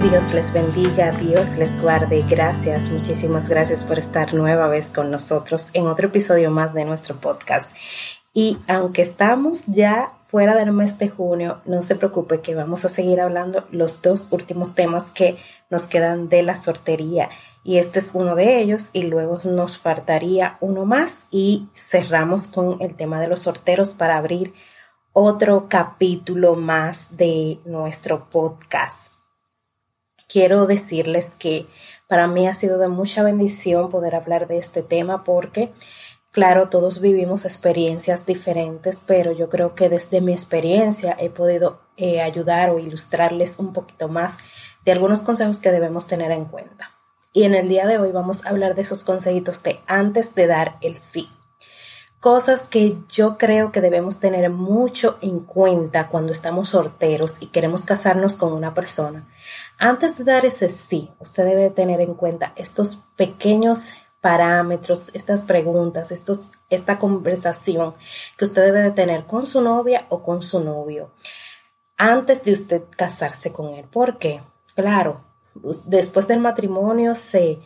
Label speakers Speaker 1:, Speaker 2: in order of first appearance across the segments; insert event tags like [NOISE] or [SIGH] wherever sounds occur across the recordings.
Speaker 1: Dios les bendiga, Dios les guarde. Gracias, muchísimas gracias por estar nueva vez con nosotros en otro episodio más de nuestro podcast. Y aunque estamos ya fuera del mes de junio, no se preocupe que vamos a seguir hablando los dos últimos temas que nos quedan de la sortería. Y este es uno de ellos y luego nos faltaría uno más y cerramos con el tema de los sorteros para abrir otro capítulo más de nuestro podcast. Quiero decirles que para mí ha sido de mucha bendición poder hablar de este tema porque Claro, todos vivimos experiencias diferentes, pero yo creo que desde mi experiencia he podido eh, ayudar o ilustrarles un poquito más de algunos consejos que debemos tener en cuenta. Y en el día de hoy vamos a hablar de esos consejitos de antes de dar el sí. Cosas que yo creo que debemos tener mucho en cuenta cuando estamos solteros y queremos casarnos con una persona. Antes de dar ese sí, usted debe tener en cuenta estos pequeños parámetros, estas preguntas, estos, esta conversación que usted debe de tener con su novia o con su novio antes de usted casarse con él. ¿Por qué? Claro, después del matrimonio se,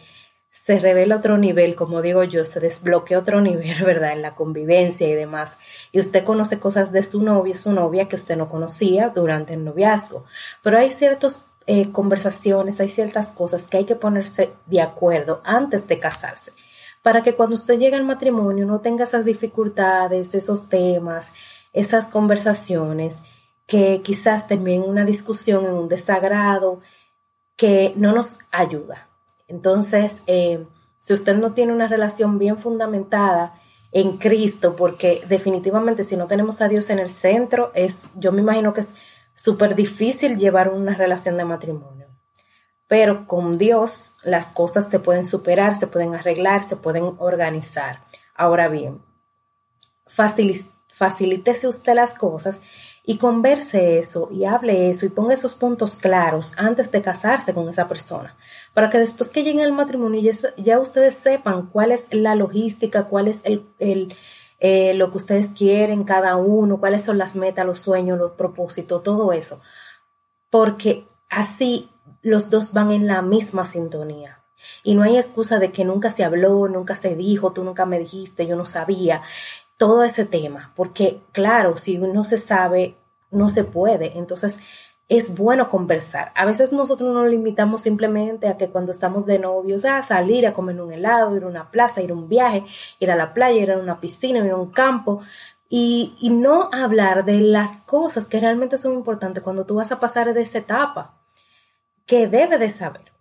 Speaker 1: se revela otro nivel, como digo yo, se desbloquea otro [LAUGHS] nivel, ¿verdad? En la convivencia y demás. Y usted conoce cosas de su novio, su novia que usted no conocía durante el noviazgo. Pero hay ciertos eh, conversaciones, hay ciertas cosas que hay que ponerse de acuerdo antes de casarse, para que cuando usted llegue al matrimonio no tenga esas dificultades, esos temas, esas conversaciones que quizás terminen una discusión, en un desagrado, que no nos ayuda. Entonces, eh, si usted no tiene una relación bien fundamentada en Cristo, porque definitivamente si no tenemos a Dios en el centro, es, yo me imagino que es súper difícil llevar una relación de matrimonio. Pero con Dios las cosas se pueden superar, se pueden arreglar, se pueden organizar. Ahora bien, facilítese usted las cosas y converse eso y hable eso y ponga esos puntos claros antes de casarse con esa persona, para que después que llegue el matrimonio ya, ya ustedes sepan cuál es la logística, cuál es el, el, eh, lo que ustedes quieren cada uno, cuáles son las metas, los sueños, los propósitos, todo eso. Porque así los dos van en la misma sintonía. Y no hay excusa de que nunca se habló, nunca se dijo, tú nunca me dijiste, yo no sabía. Todo ese tema, porque claro, si uno se sabe, no se puede. Entonces, es bueno conversar. A veces nosotros nos limitamos simplemente a que cuando estamos de novios, a salir a comer un helado, ir a una plaza, ir a un viaje, ir a la playa, ir a una piscina, ir a un campo, y, y no hablar de las cosas que realmente son importantes cuando tú vas a pasar de esa etapa, que debe de saber.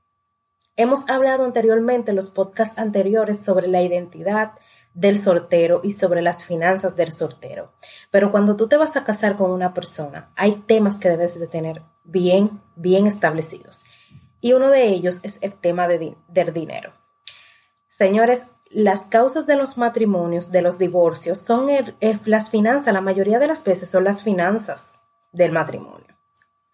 Speaker 1: Hemos hablado anteriormente en los podcasts anteriores sobre la identidad, del sortero y sobre las finanzas del sortero. Pero cuando tú te vas a casar con una persona, hay temas que debes de tener bien, bien establecidos. Y uno de ellos es el tema de, del dinero. Señores, las causas de los matrimonios, de los divorcios, son las finanzas. La mayoría de las veces son las finanzas del matrimonio.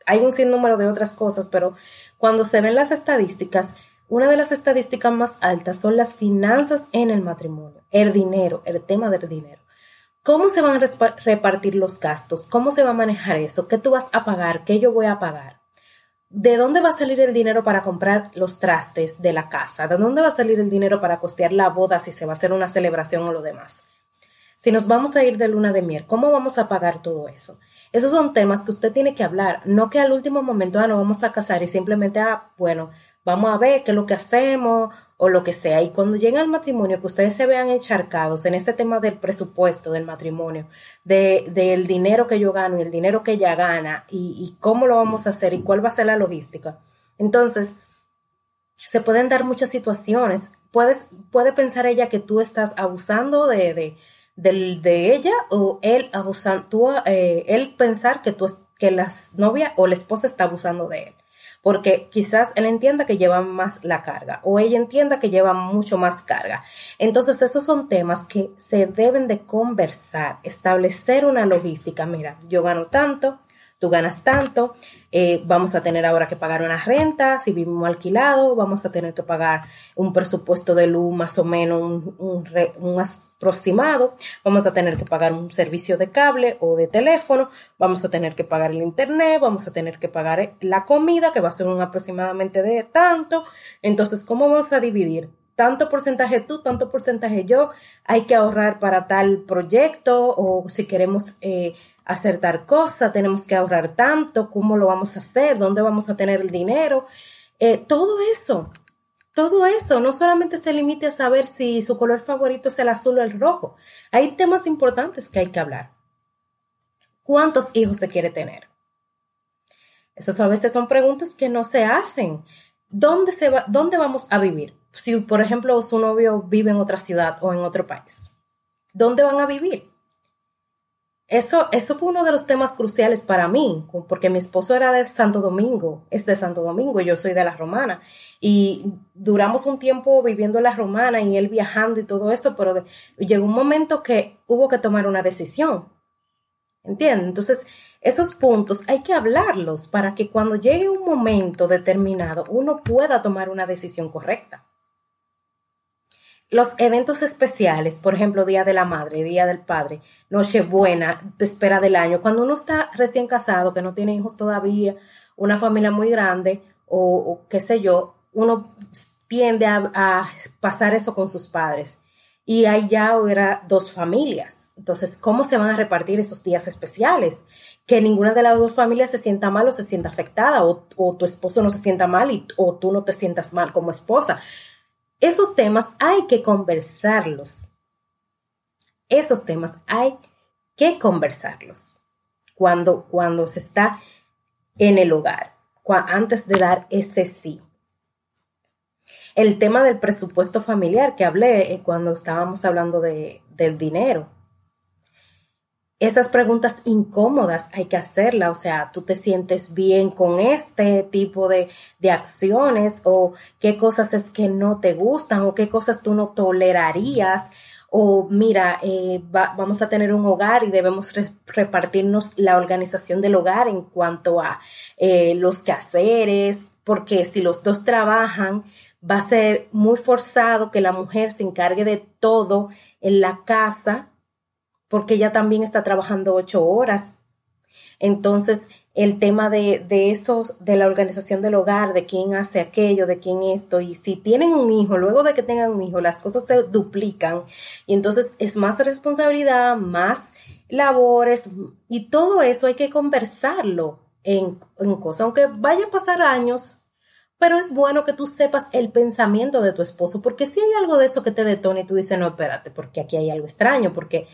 Speaker 1: Hay un sinnúmero de otras cosas, pero cuando se ven las estadísticas, una de las estadísticas más altas son las finanzas en el matrimonio, el dinero, el tema del dinero. ¿Cómo se van a repartir los gastos? ¿Cómo se va a manejar eso? ¿Qué tú vas a pagar? ¿Qué yo voy a pagar? ¿De dónde va a salir el dinero para comprar los trastes de la casa? ¿De dónde va a salir el dinero para costear la boda si se va a hacer una celebración o lo demás? Si nos vamos a ir de luna de miel, ¿cómo vamos a pagar todo eso? Esos son temas que usted tiene que hablar, no que al último momento, ah, no vamos a casar y simplemente, ah, bueno, vamos a ver qué es lo que hacemos o lo que sea. Y cuando lleguen al matrimonio, que ustedes se vean encharcados en ese tema del presupuesto del matrimonio, de, del dinero que yo gano y el dinero que ella gana y, cómo lo vamos a hacer y cuál va a ser la logística. Entonces, se pueden dar muchas situaciones. Puedes, puede pensar ella que tú estás abusando de, de, de, ella o él abusando, eh, él pensar que tú, que la novia o la esposa está abusando de él porque quizás él entienda que lleva más la carga o ella entienda que lleva mucho más carga. Entonces, esos son temas que se deben de conversar, establecer una logística. Mira, yo gano tanto, tú ganas tanto, eh, vamos a tener ahora que pagar una renta, si vivimos alquilado, vamos a tener que pagar un presupuesto de luz más o menos un, un, aproximado, vamos a tener que pagar un servicio de cable o de teléfono, vamos a tener que pagar el internet, vamos a tener que pagar la comida, que va a ser un aproximadamente de tanto. Entonces, ¿cómo vamos a dividir? tanto porcentaje tú, tanto porcentaje yo, hay que ahorrar para tal proyecto o si queremos eh, hacer tal cosa, tenemos que ahorrar tanto, cómo lo vamos a hacer, dónde vamos a tener el dinero. Eh, todo eso, todo eso, no solamente se limite a saber si su color favorito es el azul o el rojo. Hay temas importantes que hay que hablar. ¿Cuántos hijos se quiere tener? Esas a veces son preguntas que no se hacen. ¿Dónde, se va, ¿Dónde vamos a vivir? si, por ejemplo, su novio vive en otra ciudad o en otro país? ¿Dónde van a vivir? Eso, eso fue uno de los temas cruciales para mí, porque mi esposo era de Santo Domingo, es de Santo Domingo, yo soy de la Romana, y duramos un tiempo viviendo en la Romana y él viajando y todo eso, pero llegó un momento que hubo que tomar una decisión, ¿entiendes? Entonces, esos puntos hay que hablarlos para que cuando llegue un momento determinado uno pueda tomar una decisión correcta los eventos especiales, por ejemplo, Día de la Madre, Día del Padre, Nochebuena, espera del año, cuando uno está recién casado, que no tiene hijos todavía, una familia muy grande o, qué sé yo, uno tiende a, pasar eso con sus padres. Y ahí ya hubiera dos familias. Entonces, ¿cómo se van a repartir esos días especiales? Que ninguna de las dos familias se sienta mal o se sienta afectada, o, tu esposo no se sienta mal y, o tú no te sientas mal como esposa. Esos temas hay que conversarlos. Esos temas hay que conversarlos cuando, cuando se está en el hogar, antes de dar ese sí. El tema del presupuesto familiar que hablé eh, cuando estábamos hablando de, del dinero esas preguntas incómodas hay que hacerlas, o sea, tú te sientes bien con este tipo de, acciones o qué cosas es que no te gustan o qué cosas tú no tolerarías o mira, eh, vamos a tener un hogar y debemos repartirnos la organización del hogar en cuanto a eh, los quehaceres, porque si los dos trabajan, va a ser muy forzado que la mujer se encargue de todo en la casa porque ella también está trabajando ocho horas. Entonces, el tema de, de esos, de la organización del hogar, de quién hace aquello, de quién esto, y si tienen un hijo, luego de que tengan un hijo, las cosas se duplican, y entonces es más responsabilidad, más labores, y todo eso hay que conversarlo en, en cosas, aunque vaya a pasar años, pero es bueno que tú sepas el pensamiento de tu esposo, porque si hay algo de eso que te detona y tú dices, no, espérate, porque aquí hay algo extraño, porque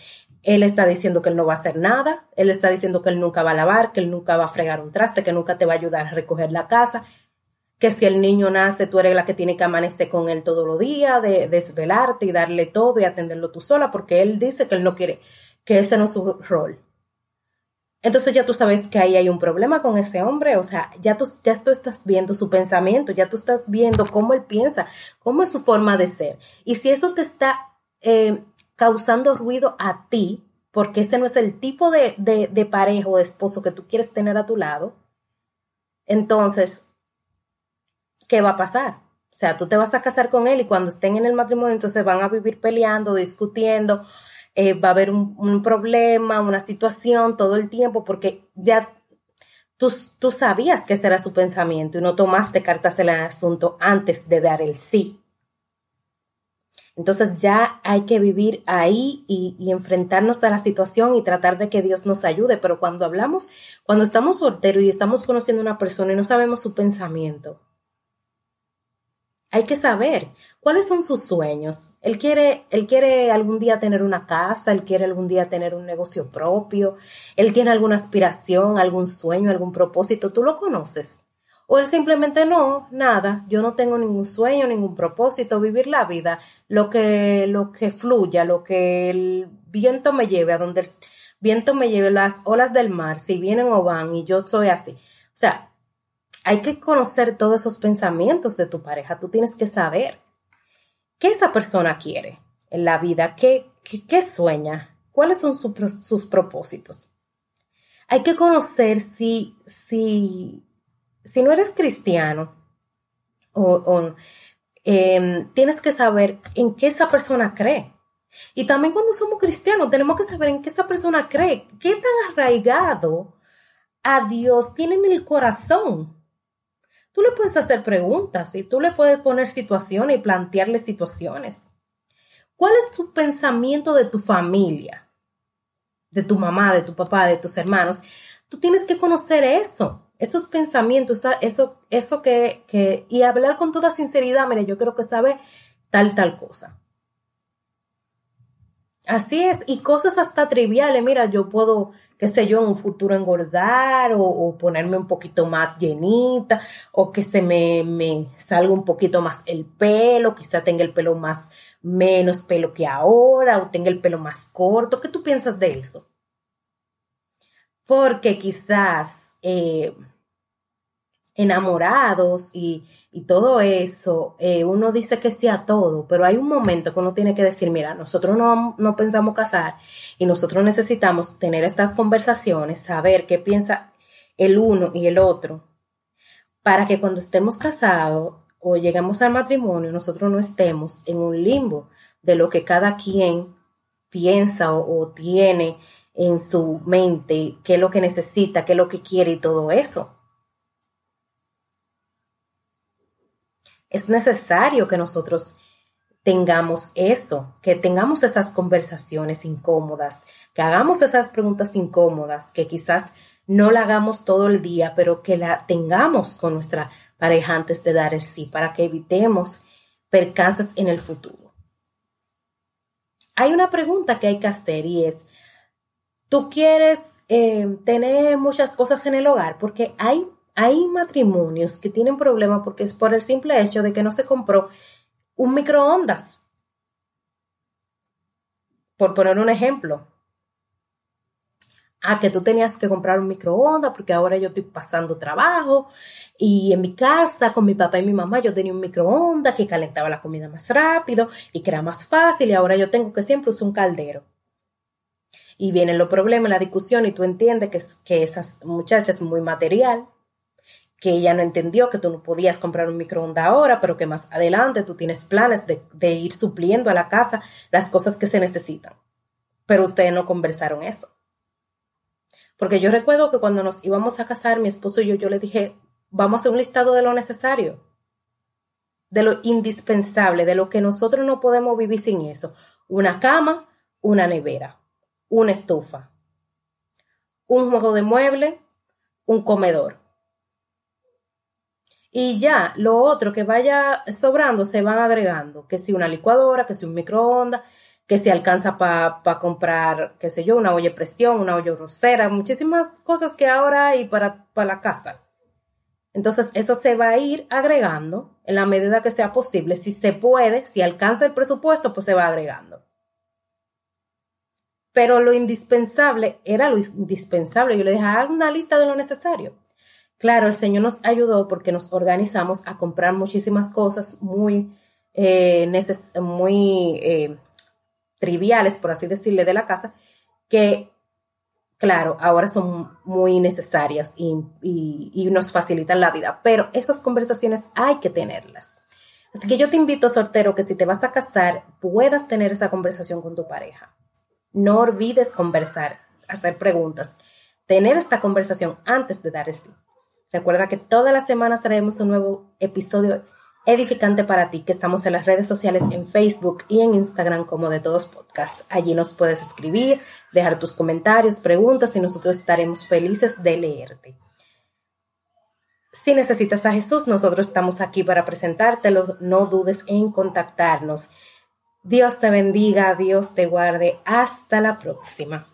Speaker 1: él está diciendo que él no va a hacer nada, él está diciendo que él nunca va a lavar, que él nunca va a fregar un traste, que nunca te va a ayudar a recoger la casa, que si el niño nace, tú eres la que tiene que amanecer con él todos los días, de desvelarte y darle todo y atenderlo tú sola, porque él dice que él no quiere, que ese no es su rol. Entonces ya tú sabes que ahí hay un problema con ese hombre, o sea, ya tú, ya tú estás viendo su pensamiento, ya tú estás viendo cómo él piensa, cómo es su forma de ser. Y si eso te está eh, causando ruido a ti, porque ese no es el tipo de, de, de pareja o de esposo que tú quieres tener a tu lado, entonces, ¿qué va a pasar? O sea, tú te vas a casar con él y cuando estén en el matrimonio, entonces van a vivir peleando, discutiendo, eh, va a haber un, problema, una situación todo el tiempo, porque ya tú, tú sabías que ese era su pensamiento y no tomaste cartas en el asunto antes de dar el sí. Entonces ya hay que vivir ahí y, enfrentarnos a la situación y tratar de que Dios nos ayude. Pero cuando hablamos, cuando estamos solteros y estamos conociendo a una persona y no sabemos su pensamiento, hay que saber cuáles son sus sueños. Él quiere, él quiere algún día tener una casa, él quiere algún día tener un negocio propio, él tiene alguna aspiración, algún sueño, algún propósito. ¿Tú lo conoces? O él simplemente no, nada, yo no tengo ningún sueño, ningún propósito, vivir la vida, lo que, lo que fluya, lo que el viento me lleve, a donde el viento me lleve, las olas del mar, si vienen o van, y yo soy así. O sea, hay que conocer todos esos pensamientos de tu pareja. Tú tienes que saber qué esa persona quiere en la vida, qué, qué, sueña, cuáles son sus propósitos. hay que conocer si, si, si no eres cristiano o, em, tienes que saber en qué esa persona cree. Y también cuando somos cristianos tenemos que saber en qué esa persona cree, qué tan arraigado a Dios tiene en el corazón. Tú le puedes hacer preguntas y tú le puedes poner situaciones y plantearle situaciones. ¿Cuál es tu pensamiento de tu familia? De tu mamá, de tu papá, de tus hermanos. Tú tienes que conocer eso, esos pensamientos, eso, eso que, que, y hablar con toda sinceridad, mire, yo creo que sabe tal, tal cosa. Así es, y cosas hasta triviales, mira, yo puedo qué sé yo, en un futuro engordar o, ponerme un poquito más llenita o que se me, me, salga un poquito más el pelo, quizá tenga el pelo más, menos pelo que ahora o tenga el pelo más corto. ¿Qué tú piensas de eso? Porque quizás eh, enamorados y, todo eso, eh, uno dice que sí a todo, pero hay un momento que uno tiene que decir, mira, nosotros no, no pensamos casar y nosotros necesitamos tener estas conversaciones, saber qué piensa el uno y el otro, para que cuando estemos casados o lleguemos al matrimonio, nosotros no estemos en un limbo de lo que cada quien piensa o tiene en su mente, qué es lo que necesita, qué es lo que quiere y todo eso. es necesario que nosotros tengamos eso, que tengamos esas conversaciones incómodas, que hagamos esas preguntas incómodas, que quizás no la hagamos todo el día, pero que la tengamos con nuestra pareja antes de dar el sí, para que evitemos percances en el futuro. Hay una pregunta que hay que hacer y es, ¿tú quieres eh, tener muchas cosas en el hogar? Porque hay hay matrimonios que tienen problemas porque es por el simple hecho de que no se compró un microondas. Por poner un ejemplo. Ah, que tú tenías que comprar un microondas porque ahora yo estoy pasando trabajo y en mi casa con mi papá y mi mamá yo tenía un microondas que calentaba la comida más rápido y que era más fácil y ahora yo tengo que siempre usar un caldero. Y vienen los problemas, la discusión y tú entiendes que, que esas muchachas muy material que ella no entendió que tú no podías comprar un microondas ahora, pero que más adelante tú tienes planes de, ir supliendo a la casa las cosas que se necesitan. Pero ustedes no conversaron eso. Porque yo recuerdo que cuando nos íbamos a casar, mi esposo y yo, yo le dije, vamos a hacer un listado de lo necesario, de lo indispensable, de lo que nosotros no podemos vivir sin eso. Una cama, una nevera, una estufa, un juego de mueble, un comedor y ya, lo otro que vaya sobrando se van agregando, que si una licuadora, que si un microondas, que si alcanza para comprar, qué sé yo, una olla de presión, una olla rosera, muchísimas cosas que ahora hay para, para la casa. Entonces, eso se va a ir agregando en la medida que sea posible. Si se puede, si alcanza el presupuesto, pues se va agregando. Pero lo indispensable era lo indispensable. Yo le dije, haga una lista de lo necesario. Claro, el Señor nos ayudó porque nos organizamos a comprar muchísimas cosas muy, eh, muy eh, triviales, por así decirle, de la casa, que, claro, ahora son muy necesarias y, y nos facilitan la vida. Pero esas conversaciones hay que tenerlas. Así que yo te invito, sortero, que si te vas a casar, puedas tener esa conversación con tu pareja. No olvides conversar, hacer preguntas, tener esta conversación antes de dar el sí. Recuerda que todas las semanas traemos un nuevo episodio edificante para ti, que estamos en las redes sociales en Facebook y en Instagram como de todos podcasts. Allí nos puedes escribir, dejar tus comentarios, preguntas y nosotros estaremos felices de leerte. Si necesitas a Jesús, nosotros estamos aquí para presentártelo. No dudes en contactarnos. Dios te bendiga, Dios te guarde. Hasta la próxima.